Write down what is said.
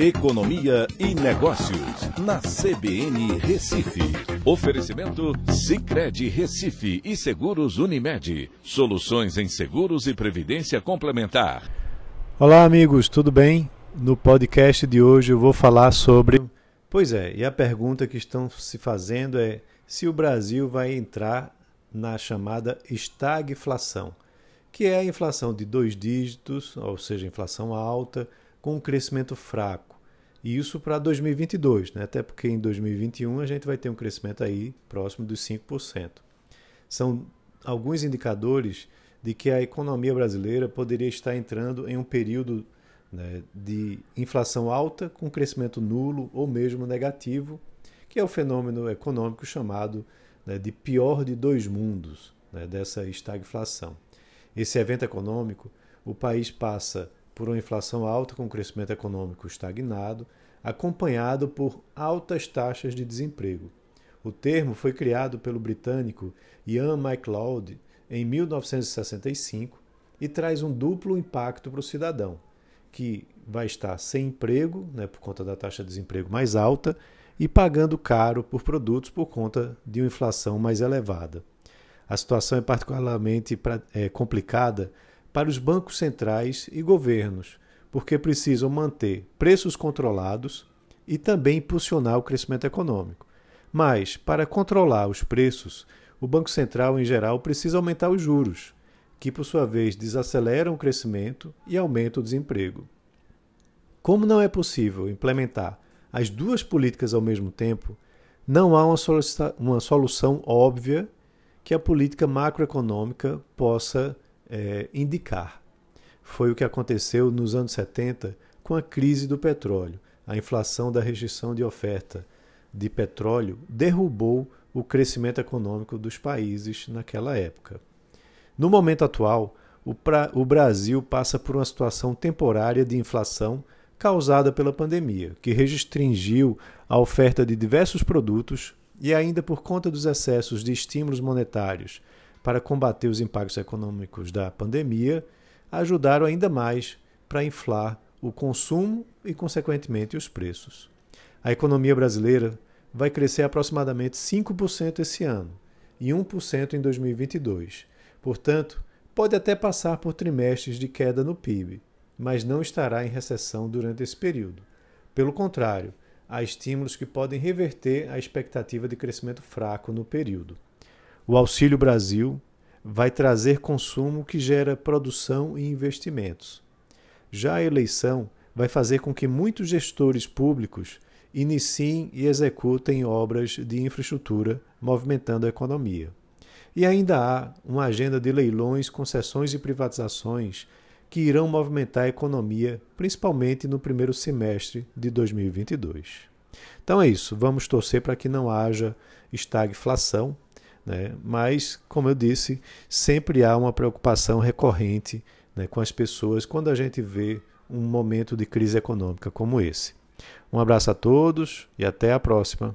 Economia e Negócios, na CBN Recife. Oferecimento Cicred Recife e Seguros Unimed. Soluções em seguros e previdência complementar. Olá, amigos, tudo bem? No podcast de hoje eu vou falar sobre. Pois é, e a pergunta que estão se fazendo é se o Brasil vai entrar na chamada estagflação, que é a inflação de dois dígitos, ou seja, inflação alta com um crescimento fraco. E isso para 2022, né? até porque em 2021 a gente vai ter um crescimento aí próximo dos 5%. São alguns indicadores de que a economia brasileira poderia estar entrando em um período né, de inflação alta com crescimento nulo ou mesmo negativo, que é o fenômeno econômico chamado né, de pior de dois mundos, né, dessa estagflação. Esse evento econômico, o país passa por uma inflação alta com crescimento econômico estagnado, acompanhado por altas taxas de desemprego. O termo foi criado pelo britânico Ian MacLeod em 1965 e traz um duplo impacto para o cidadão, que vai estar sem emprego, né, por conta da taxa de desemprego mais alta, e pagando caro por produtos por conta de uma inflação mais elevada. A situação é particularmente é, complicada para os bancos centrais e governos, porque precisam manter preços controlados e também impulsionar o crescimento econômico. Mas, para controlar os preços, o Banco Central, em geral, precisa aumentar os juros, que, por sua vez, desaceleram o crescimento e aumentam o desemprego. Como não é possível implementar as duas políticas ao mesmo tempo, não há uma, solução óbvia que a política macroeconômica possa é, indicar. Foi o que aconteceu nos anos 70 com a crise do petróleo. A inflação da restrição de oferta de petróleo derrubou o crescimento econômico dos países naquela época. No momento atual, o, pra, o Brasil passa por uma situação temporária de inflação causada pela pandemia, que restringiu a oferta de diversos produtos e, ainda por conta dos excessos de estímulos monetários para combater os impactos econômicos da pandemia, ajudaram ainda mais para inflar o consumo e, consequentemente, os preços. A economia brasileira vai crescer aproximadamente 5% esse ano e 1% em 2022. Portanto, pode até passar por trimestres de queda no PIB, mas não estará em recessão durante esse período. Pelo contrário, há estímulos que podem reverter a expectativa de crescimento fraco no período. O Auxílio Brasil vai trazer consumo que gera produção e investimentos. Já a eleição vai fazer com que muitos gestores públicos iniciem e executem obras de infraestrutura, movimentando a economia. E ainda há uma agenda de leilões, concessões e privatizações que irão movimentar a economia, principalmente no primeiro semestre de 2022. Então é isso, vamos torcer para que não haja estagflação né? Mas, como eu disse, sempre há uma preocupação recorrente né, com as pessoas quando a gente vê um momento de crise econômica como esse. Um abraço a todos e até a próxima.